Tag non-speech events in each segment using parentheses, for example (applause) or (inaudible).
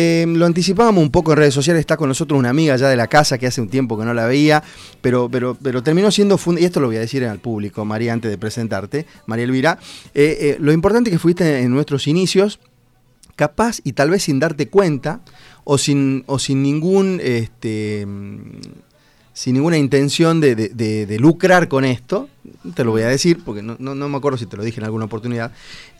Eh, lo anticipábamos un poco en redes sociales, está con nosotros una amiga ya de la casa que hace un tiempo que no la veía, pero, pero, pero terminó siendo, y esto lo voy a decir al público, María, antes de presentarte, María Elvira, eh, eh, lo importante que fuiste en nuestros inicios, capaz y tal vez sin darte cuenta, o sin, o sin ningún... Este, sin ninguna intención de, lucrar con esto, te lo voy a decir, porque no, me acuerdo si te lo dije en alguna oportunidad,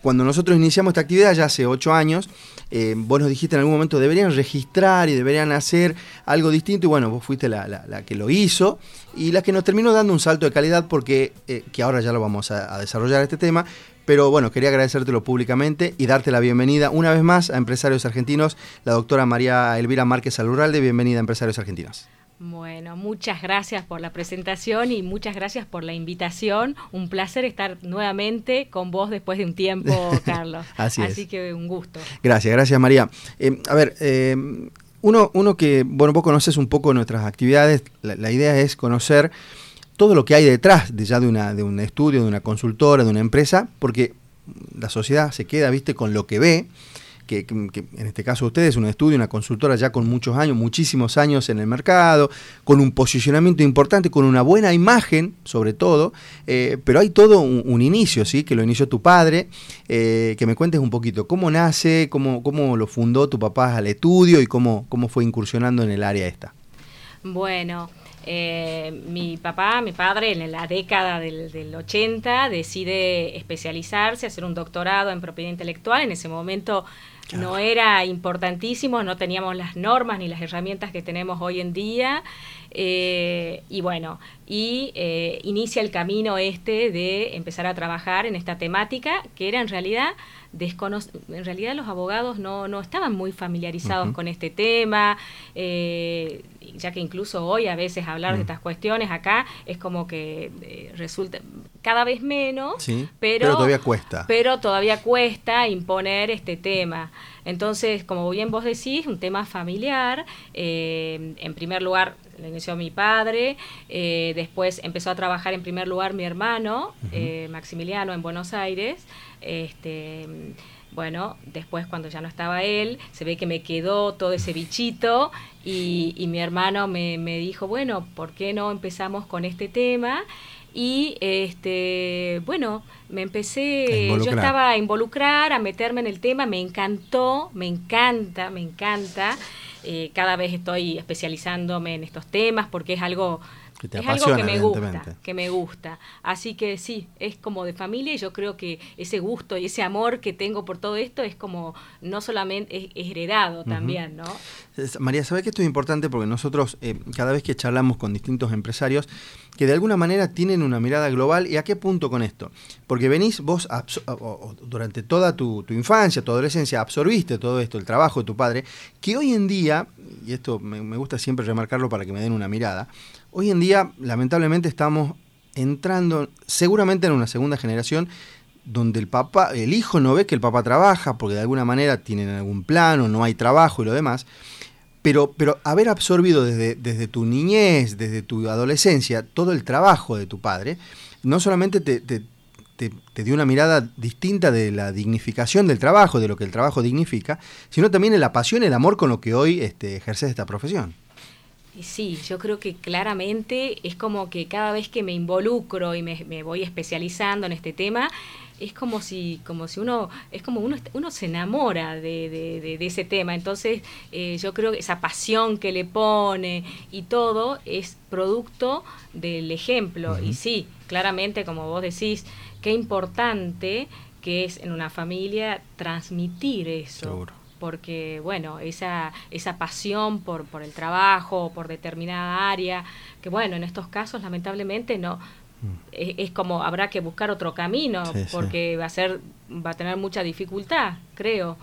cuando nosotros iniciamos esta actividad ya hace ocho años, eh, vos nos dijiste en algún momento, deberían registrar y deberían hacer algo distinto, y bueno, vos fuiste la, que lo hizo, y la que nos terminó dando un salto de calidad, porque, eh, que ahora ya lo vamos a, a desarrollar este tema, pero bueno, quería agradecértelo públicamente y darte la bienvenida una vez más a Empresarios Argentinos, la doctora María Elvira Márquez Alurralde, bienvenida a Empresarios Argentinos. Bueno, muchas gracias por la presentación y muchas gracias por la invitación. Un placer estar nuevamente con vos después de un tiempo, (laughs) Carlos. Así, Así que un gusto. Gracias, gracias María. Eh, a ver, eh, uno, uno que, bueno, vos conoces un poco nuestras actividades, la, idea es conocer todo lo que hay detrás de ya de, una, de un estudio, de una consultora, de una empresa, porque la sociedad se queda, viste, con lo que ve que, en este caso ustedes, un estudio, una consultora ya con muchos años, muchísimos años en el mercado, con un posicionamiento importante, con una buena imagen, sobre todo, eh, pero hay todo un, inicio, ¿sí? Que lo inició tu padre, eh, que me cuentes un poquito, ¿cómo nace, cómo, cómo lo fundó tu papá al estudio y cómo, cómo fue incursionando en el área esta? Bueno, eh, mi papá, mi padre, en la década del, del, 80 decide especializarse, hacer un doctorado en propiedad intelectual. En ese momento no era importantísimo, no teníamos las normas ni las herramientas que tenemos hoy en día. Eh, y bueno, y eh, inicia el camino este de empezar a trabajar en esta temática, que era en realidad en realidad los abogados no, no estaban muy familiarizados con este tema, eh, ya que incluso hoy a veces hablar de mm. estas cuestiones acá es como que resulta cada vez menos, pero, todavía cuesta. Pero todavía cuesta imponer este tema. Entonces, como bien vos decís, un tema familiar, en primer lugar lo inició mi padre, eh, después empezó a trabajar en primer lugar mi hermano, eh, Maximiliano, en Buenos Aires. Este, bueno, después cuando ya no estaba él, se ve que me quedó todo ese bichito y, mi hermano me, me, dijo, bueno, ¿por qué no empezamos con este tema? Y este, bueno, me empecé, yo estaba a involucrar, a meterme en el tema, me encantó, me encanta, me encanta. Eh, cada vez estoy especializándome en estos temas porque es algo que es algo que me gusta, que me gusta. Así que sí, es como de familia y yo creo que ese gusto y ese amor que tengo por todo esto es como no solamente es, heredado también, ¿no? María, ¿sabe que esto es importante? Porque nosotros eh, cada vez que charlamos con distintos empresarios que de alguna manera tienen una mirada global y a qué punto con esto. Porque venís vos durante toda tu, tu, infancia, tu adolescencia, absorbiste todo esto, el trabajo de tu padre, que hoy en día, y esto me gusta siempre remarcarlo para que me den una mirada, Hoy en día, lamentablemente, estamos entrando seguramente en una segunda generación donde el papá, el hijo no ve que el papá trabaja porque de alguna manera tienen algún plano, no hay trabajo y lo demás. Pero, pero haber absorbido desde, desde tu niñez, desde tu adolescencia, todo el trabajo de tu padre, no solamente te, te, te, dio una mirada distinta de la dignificación del trabajo, de lo que el trabajo dignifica, sino también la pasión, el amor con lo que hoy este, ejerces esta profesión. Sí, yo creo que claramente es como que cada vez que me involucro y me, voy especializando en este tema, es como si, como si uno, es como uno, uno se enamora de, de, ese tema. Entonces, eh, yo creo que esa pasión que le pone y todo es producto del ejemplo. Y sí, claramente, como vos decís, qué importante que es en una familia transmitir eso. Seguro porque bueno, esa, esa pasión por, por el trabajo, por determinada área, que bueno, en estos casos lamentablemente no, mm. es, como habrá que buscar otro camino, porque va a ser, va a tener mucha dificultad, creo.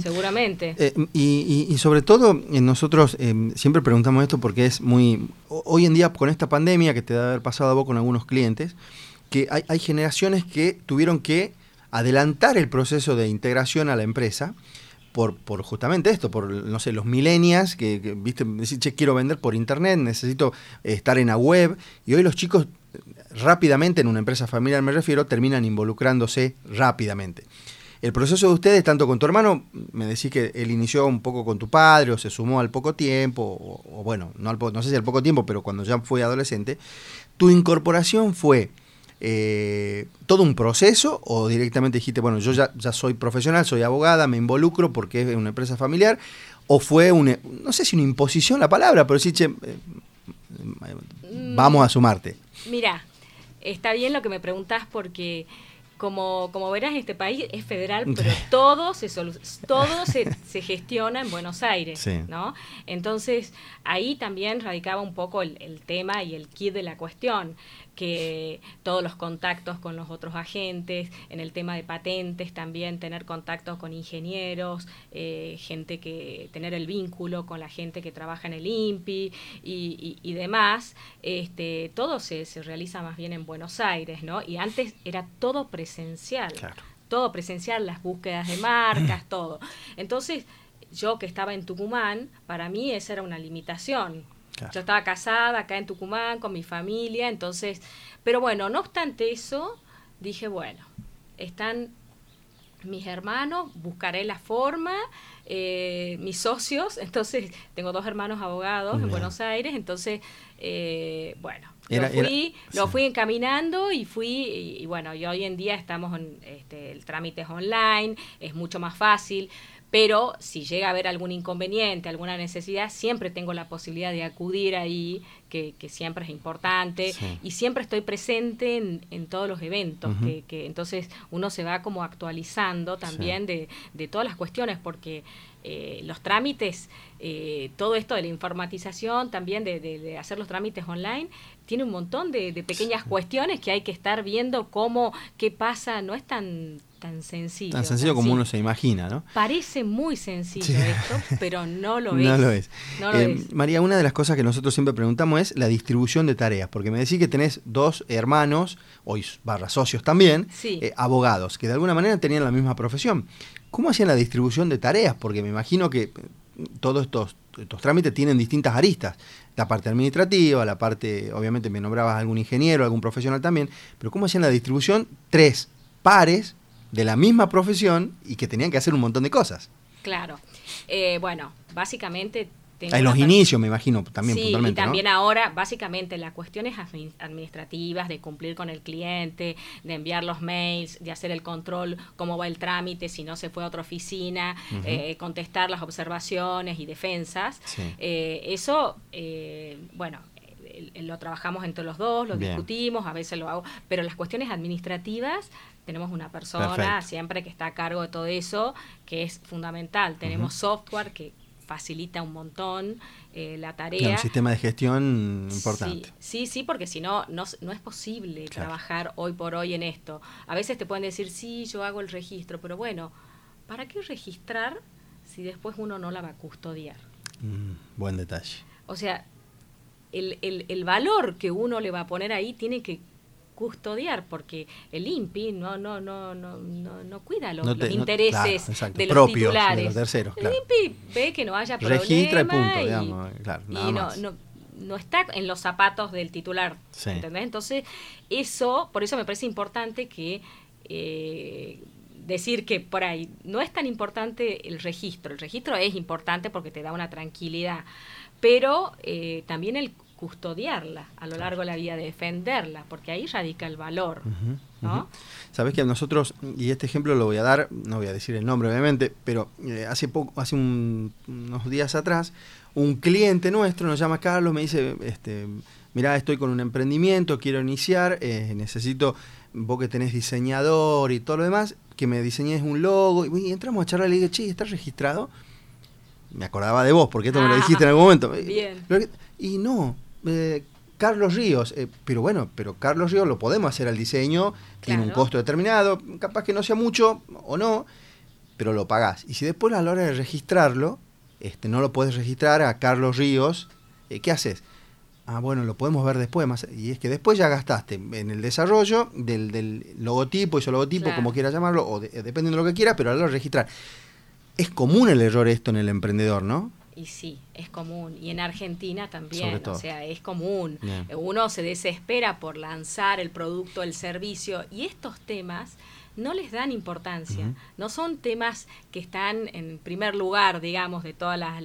Seguramente. Eh, y, y, sobre todo, eh, nosotros eh, siempre preguntamos esto porque es muy. Hoy en día, con esta pandemia que te debe haber pasado a vos con algunos clientes, que hay, hay generaciones que tuvieron que adelantar el proceso de integración a la empresa por, justamente esto, por, no sé, los millennials que, viste, decir, che, quiero vender por internet, necesito estar en la web, y hoy los chicos rápidamente, en una empresa familiar me refiero, terminan involucrándose rápidamente. El proceso de ustedes, tanto con tu hermano, me decís que él inició un poco con tu padre o se sumó al poco tiempo, o, bueno, no, no sé si al poco tiempo, pero cuando ya fue adolescente, ¿tu incorporación fue eh, todo un proceso o directamente dijiste, bueno, yo ya, ya soy profesional, soy abogada, me involucro porque es una empresa familiar? ¿O fue, una, no sé si una imposición la palabra, pero sí, che, eh, mm. vamos a sumarte? Mira, está bien lo que me preguntas porque como, como verás, este país es federal, pero (laughs) todo se todo se, se, gestiona en Buenos Aires, ¿no? Entonces, ahí también radicaba un poco el, el, tema y el kit de la cuestión que todos los contactos con los otros agentes, en el tema de patentes también tener contactos con ingenieros, eh, gente que tener el vínculo con la gente que trabaja en el INPI y, demás, este, todo se, se, realiza más bien en Buenos Aires, ¿no? Y antes era todo presencial, todo presencial, las búsquedas de marcas, todo. Entonces, yo que estaba en Tucumán, para mí esa era una limitación, yo estaba casada acá en Tucumán con mi familia, entonces, pero bueno, no obstante eso, dije, bueno, están mis hermanos, buscaré la forma, eh, mis socios, (laughs) entonces tengo dos hermanos abogados en Buenos Aires, entonces, eh, bueno, lo, fui, lo fui encaminando y fui, y, bueno, y hoy en día estamos en, este, el trámite es online, es mucho más fácil pero si llega a haber algún inconveniente, alguna necesidad, siempre tengo la posibilidad de acudir ahí, que, siempre es importante, y siempre estoy presente en, todos los eventos, que, entonces uno se va como actualizando también de, todas las cuestiones, porque eh, los trámites, eh, todo esto de la informatización, también de, hacer los trámites online, tiene un montón de, pequeñas cuestiones que hay que estar viendo cómo, qué pasa, no es tan tan sencillo. Tan sencillo como uno se imagina, ¿no? Parece muy sencillo esto, pero (laughs) no lo es. No lo es. Eh, María, una de las cosas que nosotros siempre preguntamos es la distribución de tareas, porque me decís que tenés dos hermanos, hoy barra socios también, eh, abogados, que de alguna manera tenían la misma profesión. ¿Cómo hacían la distribución de tareas? Porque me imagino que eh, todos estos, estos trámites tienen distintas aristas. La parte administrativa, la parte, obviamente me nombrabas algún ingeniero, algún profesional también, pero ¿cómo hacían la distribución? Tres pares de la misma profesión y que tenían que hacer un montón de cosas. Claro. Eh, bueno, básicamente... En los inicios, me imagino, también sí, y también ahora, básicamente, las cuestiones administrativas de cumplir con el cliente, de enviar los mails, de hacer el control, cómo va el trámite, si no se fue a otra oficina, eh, contestar las observaciones y defensas. Eh, eso, bueno, lo trabajamos entre los dos, lo discutimos, a veces lo hago, pero las cuestiones administrativas tenemos una persona siempre que está a cargo de todo eso, que es fundamental. Tenemos software que facilita un montón eh, la tarea. un sistema de gestión importante. Sí, sí, porque si no, no, es posible trabajar hoy por hoy en esto. A veces te pueden decir, sí, yo hago el registro, pero bueno, ¿para qué registrar si después uno no la va a custodiar? Mm, buen detalle. O sea, el, el, el valor que uno le va a poner ahí tiene que custodiar porque el INPI no no no no no, cuida los, intereses de los titulares. El INPI ve que no haya problema Registra y punto, digamos, y no, no, está en los zapatos del titular, Entonces, eso, por eso me parece importante que eh, decir que por ahí no es tan importante el registro. El registro es importante porque te da una tranquilidad, pero eh, también el custodiarla a lo largo de la vida, defenderla, porque ahí radica el valor. ¿no? Sabes que nosotros, y este ejemplo lo voy a dar, no voy a decir el nombre obviamente, pero eh, hace poco, hace unos días atrás, un cliente nuestro nos llama Carlos, me dice, este, mira, estoy con un emprendimiento, quiero iniciar, eh, necesito, vos que tenés diseñador y todo lo demás, que me diseñes un logo, y, entramos a charlar y le dije, che, ¿estás registrado? Me acordaba de vos, porque esto me lo ah, dijiste en algún momento. (laughs) Bien. Y no, eh, Carlos Ríos, eh, pero bueno, pero Carlos Ríos lo podemos hacer al diseño, tiene un costo determinado, capaz que no sea mucho o no, pero lo pagás. Y si después a la hora de registrarlo, este, no lo puedes registrar a Carlos Ríos, eh, ¿qué haces? Ah, bueno, lo podemos ver después. Más, y es que después ya gastaste en el desarrollo del, del logotipo, ese logotipo, como quieras llamarlo, o dependiendo de lo que quieras, pero a la hora de registrar. Es común el error esto en el emprendedor, ¿no? Y sí, es común. Y en Argentina también, o sea, es común. Uno se desespera por lanzar el producto, el servicio. Y estos temas no les dan importancia, no son temas que están en primer lugar, digamos, de todas las...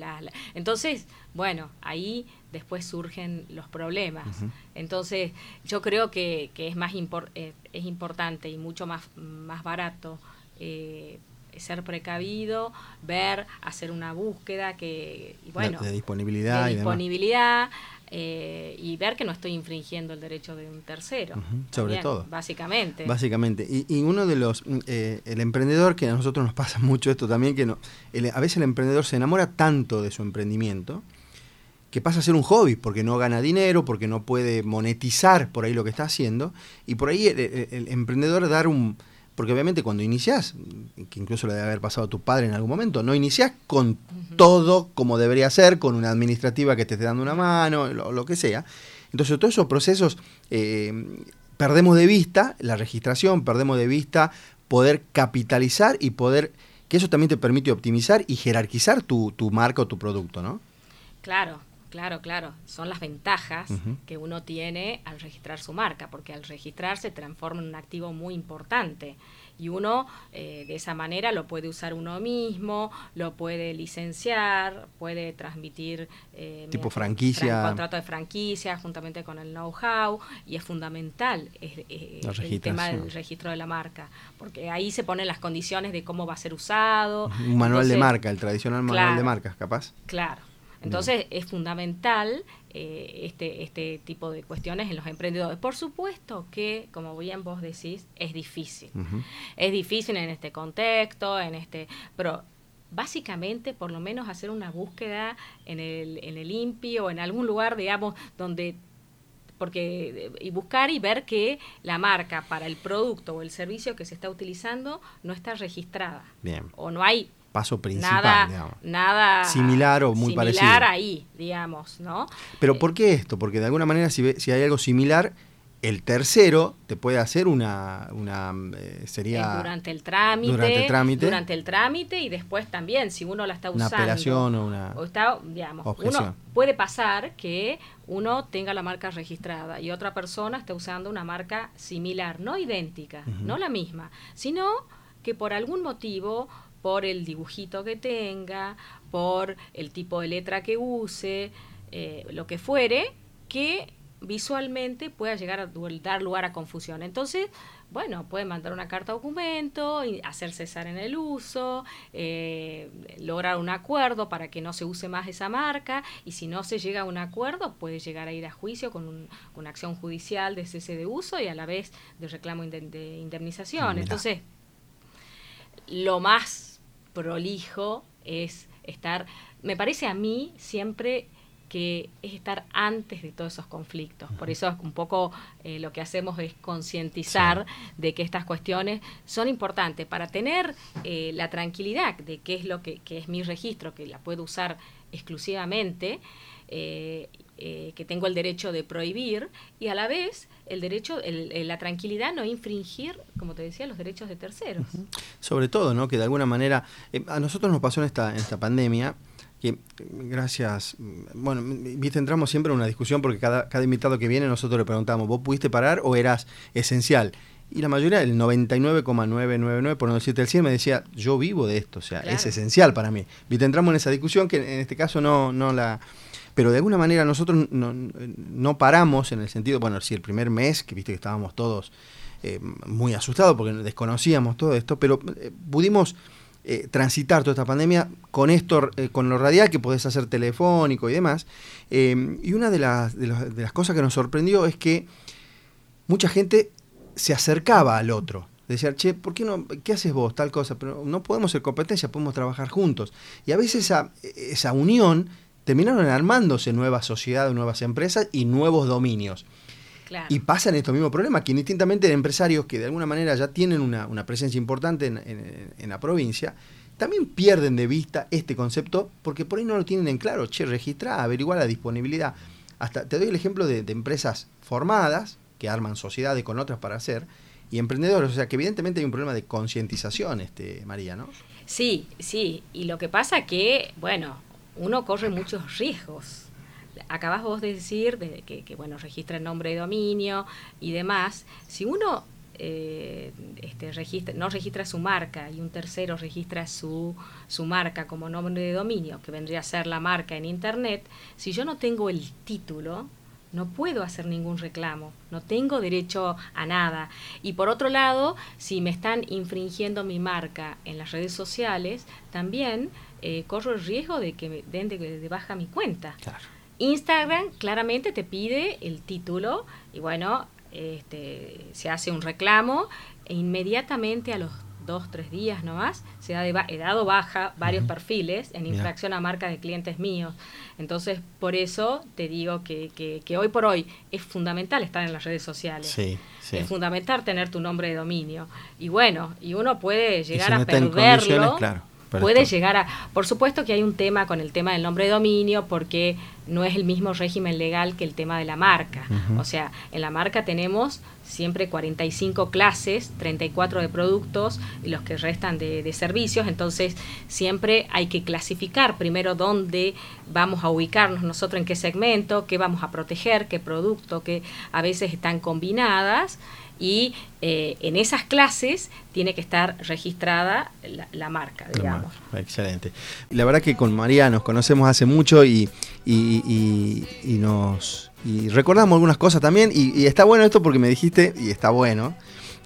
Entonces, bueno, ahí después surgen los problemas. Entonces, yo creo que, que es más eh, es importante y mucho más, más barato eh, ser precavido, ver, hacer una búsqueda que, bueno, de disponibilidad, de disponibilidad eh, y, ver que no estoy infringiendo el derecho de un tercero. sobre todo. Básicamente. Básicamente. Y, uno de los, eh, el emprendedor, que a nosotros nos pasa (laughs) mucho esto también, que no, a veces el emprendedor se enamora tanto de su emprendimiento que pasa a ser un hobby, porque no gana dinero, porque no puede monetizar por ahí lo que está haciendo, y por ahí el emprendedor dar un, porque obviamente cuando iniciás, que incluso lo debe haber pasado a tu padre en algún momento, no iniciás con todo como debería ser, con una administrativa que te esté dando una mano, lo, lo que sea. Entonces todos esos procesos eh, perdemos de vista la registración, perdemos de vista poder capitalizar y poder, que eso también te permite optimizar y jerarquizar tu, tu marca o tu producto, ¿no? Claro, Claro, claro, son las ventajas que uno tiene al registrar su marca, porque al registrar se transforma en un activo muy importante y uno eh, de esa manera lo puede usar uno mismo, lo puede licenciar, puede transmitir eh, tipo franquicia, contrato de franquicia juntamente con el know-how y es fundamental el tema del registro de la marca, porque ahí se ponen las condiciones de cómo va a ser usado. Un manual de marca, el tradicional manual de marcas, capaz. Claro. Entonces es fundamental eh, este, este tipo de cuestiones en los emprendedores. Por supuesto que, como bien vos decís, es difícil. Es difícil en este contexto, en este, pero básicamente por lo menos hacer una búsqueda en el, en el INPI o en algún lugar, digamos, donde porque y buscar y ver que la marca para el producto o el servicio que se está utilizando no está registrada. Bien. O no hay paso principal, nada, Nada similar o muy parecido. Similar ahí, digamos, ¿no? Pero ¿por qué esto? Porque de alguna manera si, si hay algo similar, el tercero te puede hacer una, una eh, sería durante el trámite durante el trámite durante el trámite y después también si uno la está usando una apelación o una o está digamos uno puede pasar que uno tenga la marca registrada y otra persona esté usando una marca similar no idéntica no la misma sino que por algún motivo por el dibujito que tenga, por el tipo de letra que use, eh, lo que fuere, que visualmente pueda llegar a dar lugar a confusión. Entonces, bueno, puede mandar una carta documento, hacer cesar en el uso, eh, lograr un acuerdo para que no se use más esa marca y si no se llega a un acuerdo puede llegar a ir a juicio con, una acción judicial de cese de uso y a la vez de reclamo de indemnización. Entonces, lo más prolijo es estar, me parece a mí siempre que es estar antes de todos esos conflictos. Por eso un poco eh, lo que hacemos es concientizar de que estas cuestiones son importantes para tener eh, la tranquilidad de qué es lo que, que, es mi registro, que la puedo usar exclusivamente eh, eh, que tengo el derecho de prohibir y a la vez el derecho, el, la tranquilidad, no infringir, como te decía, los derechos de terceros. Sobre todo, ¿no? Que de alguna manera, eh, a nosotros nos pasó en esta, en esta pandemia, que gracias, bueno, viste, entramos siempre en una discusión porque cada, cada invitado que viene nosotros le preguntamos, ¿vos pudiste parar o eras esencial? Y la mayoría, el 99,999, por no decirte el 100, me decía, yo vivo de esto, o sea, es esencial para mí. Viste, entramos en esa discusión que en este caso no, no la pero de alguna manera nosotros no, paramos en el sentido, bueno, si el primer mes, que viste que estábamos todos eh, muy asustados porque desconocíamos todo esto, pero eh, pudimos eh, transitar toda esta pandemia con esto, con lo radial que podés hacer telefónico y demás. y una de las, de, las cosas que nos sorprendió es que mucha gente se acercaba al otro. Decía, che, ¿por qué no? ¿Qué haces vos? Tal cosa. Pero no podemos ser competencia, podemos trabajar juntos. Y a veces esa, esa unión terminaron armándose nuevas sociedades, nuevas empresas y nuevos dominios. Y pasan estos mismos problemas, que indistintamente de empresarios que de alguna manera ya tienen una, presencia importante en, la provincia, también pierden de vista este concepto porque por ahí no lo tienen en claro. Che, registrar, averiguar la disponibilidad. Hasta te doy el ejemplo de, empresas formadas que arman sociedades con otras para hacer y emprendedores. O sea que evidentemente hay un problema de concientización, este, María, ¿no? Sí, sí. Y lo que pasa que, bueno, uno corre muchos riesgos. Acabas vos de decir de que, bueno, registra el nombre de dominio y demás. Si uno eh, este, registra, no registra su marca y un tercero registra su, su marca como nombre de dominio, que vendría a ser la marca en Internet, si yo no tengo el título, no puedo hacer ningún reclamo, no tengo derecho a nada. Y por otro lado, si me están infringiendo mi marca en las redes sociales, también eh, corro el riesgo de que me den de, baja mi cuenta. Instagram claramente te pide el título y bueno, este, se hace un reclamo e inmediatamente a los dos, tres días nomás, se ha he dado baja varios perfiles en infracción a marca de clientes míos. Entonces, por eso te digo que, que, hoy por hoy es fundamental estar en las redes sociales. Es fundamental tener tu nombre de dominio. Y bueno, y uno puede llegar a perderlo. Claro puede llegar a... Por supuesto que hay un tema con el tema del nombre de dominio porque no es el mismo régimen legal que el tema de la marca. O sea, en la marca tenemos siempre 45 clases, 34 de productos y los que restan de, de servicios, entonces siempre hay que clasificar primero dónde vamos a ubicarnos nosotros, en qué segmento, qué vamos a proteger, qué producto, que a veces están combinadas y eh, en esas clases tiene que estar registrada la, marca, digamos. Excelente. La verdad que con María nos conocemos hace mucho y, y, nos y recordamos algunas cosas también y, está bueno esto porque me dijiste, y está bueno,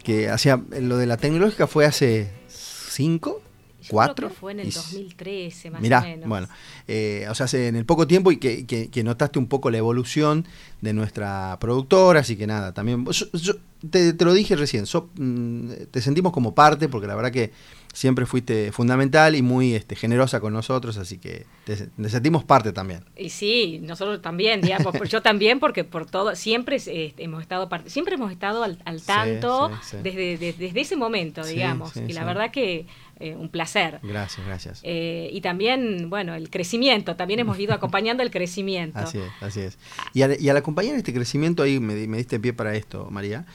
que hacía lo de la tecnológica fue hace cinco, cuatro. fue en el 2013, más mirá, o menos. Bueno, eh, o sea, en el poco tiempo y que, que, notaste un poco la evolución de nuestra productora, así que nada, también. Yo, te, lo dije recién, mm, te sentimos como parte, porque la verdad que siempre fuiste fundamental y muy este, generosa con nosotros, así que te, sentimos parte también. Y sí, nosotros también, digamos, (laughs) yo también, porque por todo, siempre eh, hemos estado parte, siempre hemos estado al, tanto Desde, desde, ese momento, digamos, y la verdad que eh, un placer. Gracias, gracias. Eh, y también, bueno, el crecimiento, también hemos ido acompañando el crecimiento. (laughs) Así es, así es. Y al, y al acompañar este crecimiento, ahí me, me diste pie para esto, María,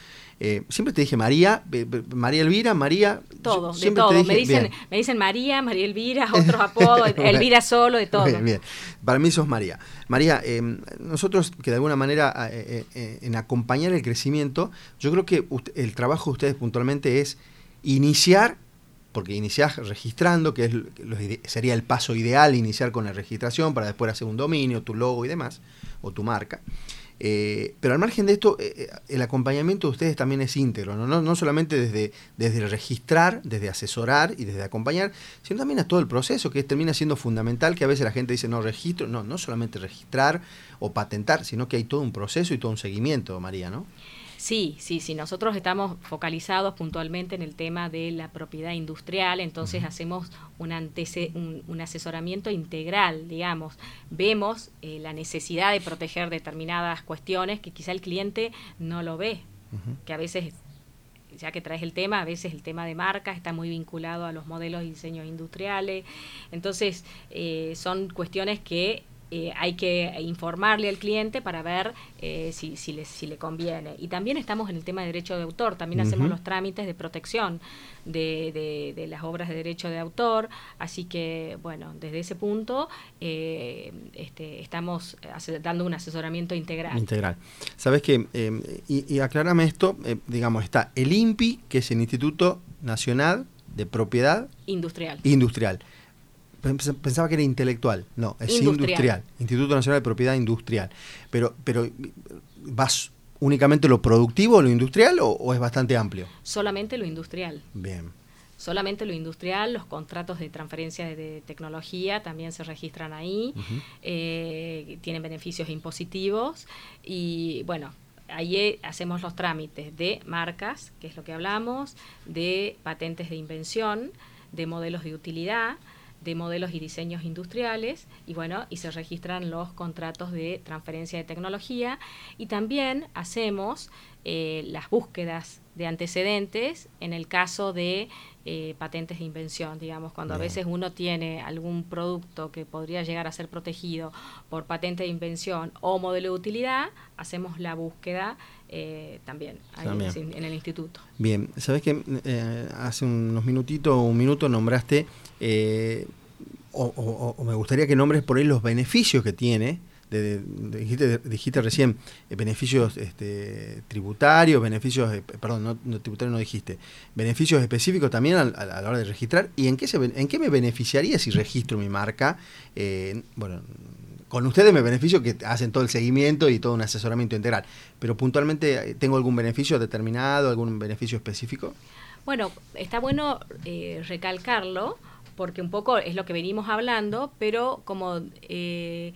eh, siempre te dije María, María Elvira, María. Todo, de todo. me, dicen, me dicen María, María Elvira, (laughs) otros apodos, Elvira solo, de (laughs) todo. Bien, Para mí sos María. María, em, nosotros que de alguna manera eh, eh, en acompañar el crecimiento, yo creo que el trabajo de ustedes puntualmente es iniciar porque iniciás registrando, que es, sería el paso ideal, iniciar con la registración para después hacer un dominio, tu logo y demás, o tu marca. Eh, pero al margen de esto, eh, eh, el acompañamiento de ustedes también es íntegro, ¿no? No, solamente desde, desde registrar, desde asesorar y desde acompañar, sino también a todo el proceso, que termina siendo fundamental, que a veces la gente dice, no, registro, no, no solamente registrar o patentar, sino que hay todo un proceso y todo un seguimiento, María, ¿no? Sí, sí, sí. Nosotros estamos focalizados puntualmente en el tema de la propiedad industrial, entonces hacemos un, un, asesoramiento integral, digamos. Vemos eh, la necesidad de proteger determinadas cuestiones que quizá el cliente no lo ve, que a veces ya que traes el tema, a veces el tema de marca está muy vinculado a los modelos y diseños industriales. Entonces, eh, son cuestiones que eh, hay que informarle al cliente para ver eh, si, si, le, si le conviene. Y también estamos en el tema de derecho de autor, también hacemos los trámites de protección de, de, las obras de derecho de autor, así que bueno, desde ese punto eh, este, estamos dando un asesoramiento integral. Integral. Sabes que, y, y aclárame esto, digamos, está el INPI, que es el Instituto Nacional de Propiedad Industrial. Industrial Pensaba que era intelectual. No, es industrial. Instituto Nacional de Propiedad Industrial. Pero, pero ¿vas únicamente lo productivo lo industrial o, es bastante amplio? Solamente lo industrial. Bien. Solamente lo industrial, los contratos de transferencia de, tecnología también se registran ahí, eh, tienen beneficios impositivos y bueno, ahí hacemos los trámites de marcas, que es lo que hablamos, de patentes de invención, de modelos de utilidad, de modelos y diseños industriales y bueno, y se registran los contratos de transferencia de tecnología y también hacemos eh, las búsquedas de antecedentes en el caso de eh, patentes de invención, digamos, cuando a veces uno tiene algún producto que podría llegar a ser protegido por patente de invención o modelo de utilidad, hacemos la búsqueda eh, también, En, el instituto. Bien, sabes que hace unos minutitos, un minuto nombraste o, me gustaría que nombres por ahí los beneficios que tiene dijiste, recién eh, beneficios este, tributarios, beneficios, eh, perdón, no, no, tributarios no dijiste, beneficios específicos también a, la hora de registrar. ¿Y en qué, en qué me beneficiaría si registro mi marca? Eh, bueno, con ustedes me beneficio que hacen todo el seguimiento y todo un asesoramiento integral, pero puntualmente, ¿tengo algún beneficio determinado, algún beneficio específico? Bueno, está bueno recalcarlo porque un poco es lo que venimos hablando, pero como eh,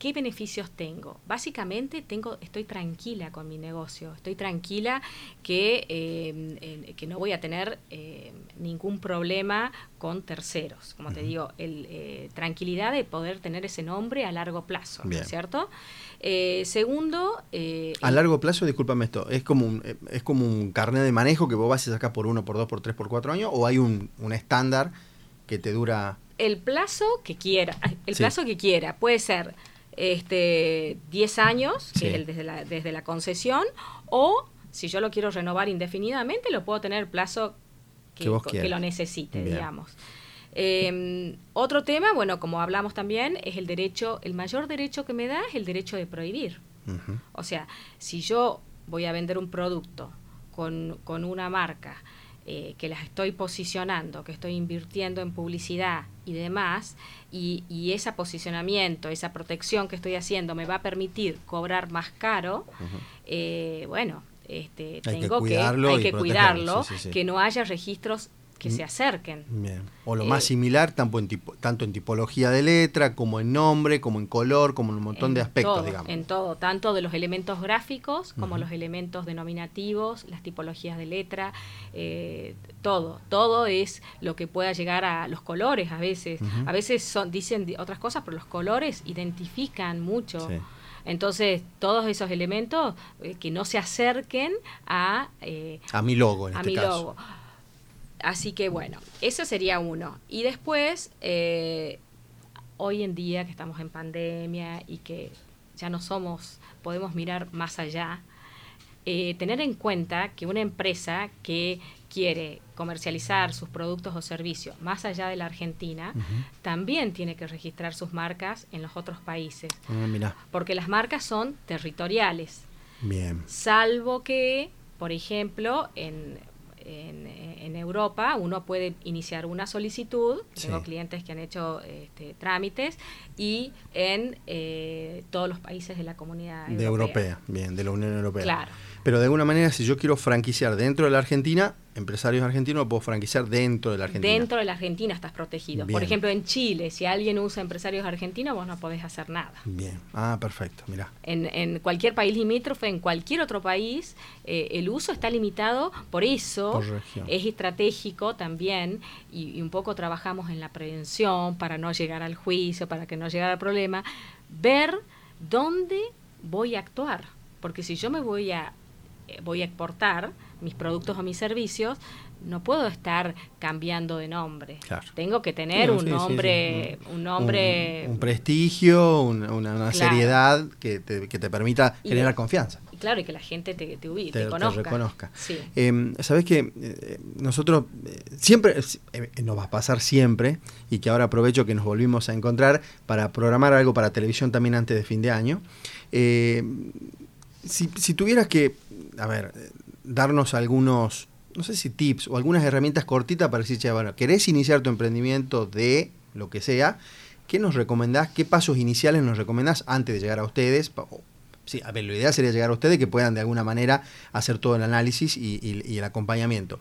¿Qué beneficios tengo? Básicamente tengo, estoy tranquila con mi negocio, estoy tranquila que, eh, que no voy a tener eh, ningún problema con terceros. Como te digo, el, eh, tranquilidad de poder tener ese nombre a largo plazo, ¿cierto? segundo... a largo plazo, discúlpame esto, ¿es como, un, ¿es como un carnet de manejo que vos vas a sacar por uno, por dos, por tres, por cuatro años? ¿O hay un, un estándar que te dura...? El plazo que quiera, el plazo que quiera, puede ser este, 10 años, desde, la, desde la concesión, o si yo lo quiero renovar indefinidamente, lo puedo tener plazo que, lo necesite, digamos. Em, otro tema, bueno, como hablamos también, es el derecho, el mayor derecho que me da es el derecho de prohibir. O sea, si yo voy a vender un producto con, con una marca eh, que las estoy posicionando, que estoy invirtiendo en publicidad y demás, y, y, ese posicionamiento, esa protección que estoy haciendo me va a permitir cobrar más caro, eh, bueno, este, tengo que, hay que cuidarlo, que no haya registros que se acerquen. O lo más eh, similar, tanto en, tanto en tipología de letra, como en nombre, como en color, como en un montón de aspectos, digamos. En todo, tanto de los elementos gráficos como los elementos denominativos, las tipologías de letra, eh, todo. Todo es lo que pueda llegar a los colores a veces. A veces son, dicen otras cosas, pero los colores identifican mucho. Entonces, todos esos elementos eh, que no se acerquen a... a mi logo, en a este mi logo. Así que bueno, eso sería uno. Y después, eh, hoy en día que estamos en pandemia y que ya no somos, podemos mirar más allá, eh, tener en cuenta que una empresa que quiere comercializar sus productos o servicios más allá de la Argentina, también tiene que registrar sus marcas en los otros países. Ah, Porque las marcas son territoriales. Bien. Salvo que, por ejemplo, en en, Europa uno puede iniciar una solicitud, tengo clientes que han hecho este, trámites, y en eh, todos los países de la comunidad de europea. bien, de la Unión Europea. Claro. Pero de alguna manera, si yo quiero franquiciar dentro de la Argentina, empresarios argentinos puedo franquiciar dentro de la Argentina. Dentro de la Argentina estás protegido. Por ejemplo, en Chile, si alguien usa empresarios argentinos, vos no podés hacer nada. Bien. Ah, perfecto, mira. En, en cualquier país limítrofe, en cualquier otro país, eh, el uso está limitado, por eso es estratégico también, y, y un poco trabajamos en la prevención para no llegar al juicio, para que no llegue al problema, ver dónde voy a actuar. Porque si yo me voy a voy a exportar mis productos o mis servicios, no puedo estar cambiando de nombre. Tengo que tener un, nombre, un nombre, un, prestigio, una, seriedad que te, que te permita generar confianza. Y claro, y que la gente te, te, te, conozca. reconozca. Eh, Sabes que eh, nosotros eh, siempre, nos va a pasar siempre, y que ahora aprovecho que nos volvimos a encontrar para programar algo para televisión también antes de fin de año. si, si tuvieras que a ver, darnos algunos, no sé si tips o algunas herramientas cortitas para decir, bueno, querés iniciar tu emprendimiento de lo que sea, ¿qué nos recomendás? ¿Qué pasos iniciales nos recomendás antes de llegar a ustedes? Sí, a ver, la idea sería llegar a ustedes que puedan de alguna manera hacer todo el análisis y, el acompañamiento.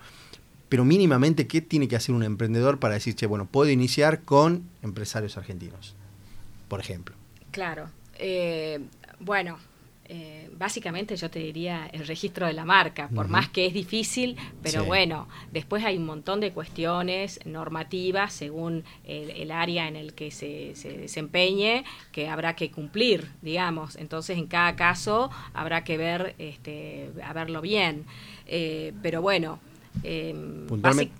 Pero mínimamente, ¿qué tiene que hacer un emprendedor para decir, che, bueno, puedo iniciar con empresarios argentinos, por ejemplo? Claro. Eh, bueno, eh, básicamente yo te diría el registro de la marca, por más que es difícil, pero bueno, después hay un montón de cuestiones normativas según el, área en el que se, desempeñe que habrá que cumplir, digamos. Entonces en cada caso habrá que ver, este, a verlo bien. Eh, pero bueno, eh, puntualmente.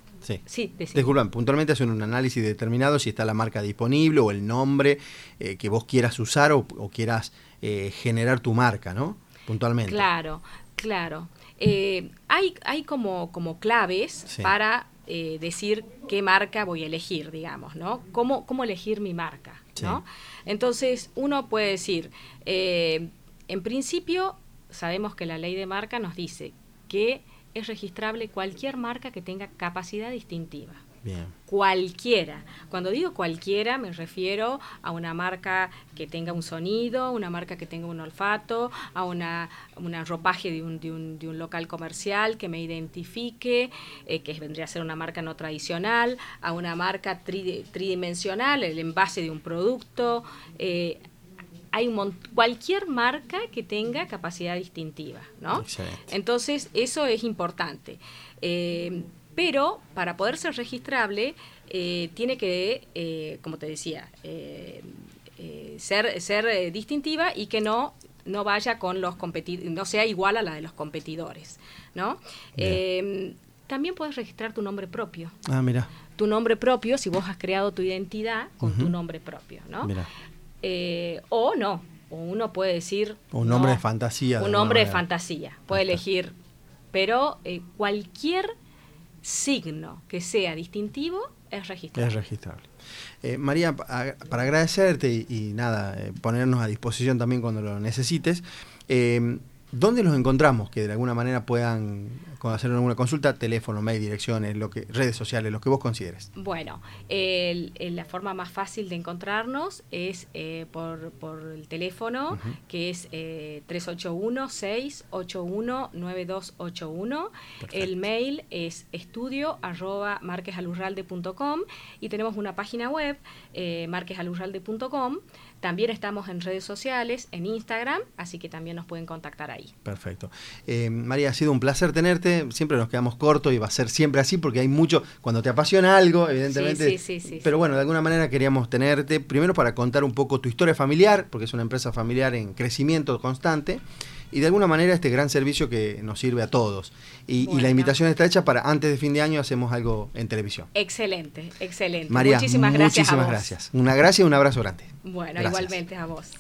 Sí, Disculpan, puntualmente hacen un análisis determinado si está la marca disponible o el nombre que vos quieras usar o quieras eh, generar tu marca, ¿no? Puntualmente. Claro, claro. Eh, hay, hay como, como claves para eh, decir qué marca voy a elegir, digamos, ¿no? ¿Cómo, cómo elegir mi marca? ¿no? Entonces, uno puede decir, eh, en principio, sabemos que la ley de marca nos dice que es registrable cualquier marca que tenga capacidad distintiva. Bien. Cualquiera. Cuando digo cualquiera me refiero a una marca que tenga un sonido, una marca que tenga un olfato, a una, una ropaje de un, de, un, de un, local comercial que me identifique, eh, que vendría a ser una marca no tradicional, a una marca tridimensional, el envase de un producto. Eh, hay un cualquier marca que tenga capacidad distintiva, ¿no? Entonces, eso es importante. Eh, pero para poder ser registrable, eh, tiene que, eh, como te decía, eh, ser, ser distintiva y que no no vaya con los competidores, no sea igual a la de los competidores, ¿no? también puedes registrar tu nombre propio. Ah, mira. Tu nombre propio, si vos has creado tu identidad con tu nombre propio, ¿no? Mira. o no, o uno puede decir... Un nombre de fantasía. Un nombre de fantasía, puede elegir, pero cualquier signo que sea distintivo es registrable. Es registrable. Eh, María, para agradecerte y, nada, eh, ponernos a disposición también cuando lo necesites, eh, ¿Dónde los encontramos? Que de alguna manera puedan hacer alguna consulta, teléfono, mail, direcciones, lo que, redes sociales, lo que vos consideres. Bueno, la forma más fácil de encontrarnos es eh, por, el teléfono, que es 381-681-9281. Eh, el mail es estudio arroba marquesalurralde.com y tenemos una página web, eh, marquesalurralde.com también estamos en redes sociales, en Instagram, así que también nos pueden contactar ahí. Perfecto. Eh, María, ha sido un placer tenerte. Siempre nos quedamos cortos y va a ser siempre así porque hay mucho, cuando te apasiona algo, evidentemente. Sí, sí, sí. pero bueno, de alguna manera queríamos tenerte, primero para contar un poco tu historia familiar, porque es una empresa familiar en crecimiento constante y de alguna manera este gran servicio que nos sirve a todos. Y, la invitación está hecha para antes de fin de año hacemos algo en televisión. Excelente, excelente. María, muchísimas gracias. Muchísimas gracias. Una gracia y un abrazo grande. Bueno, igualmente a vos.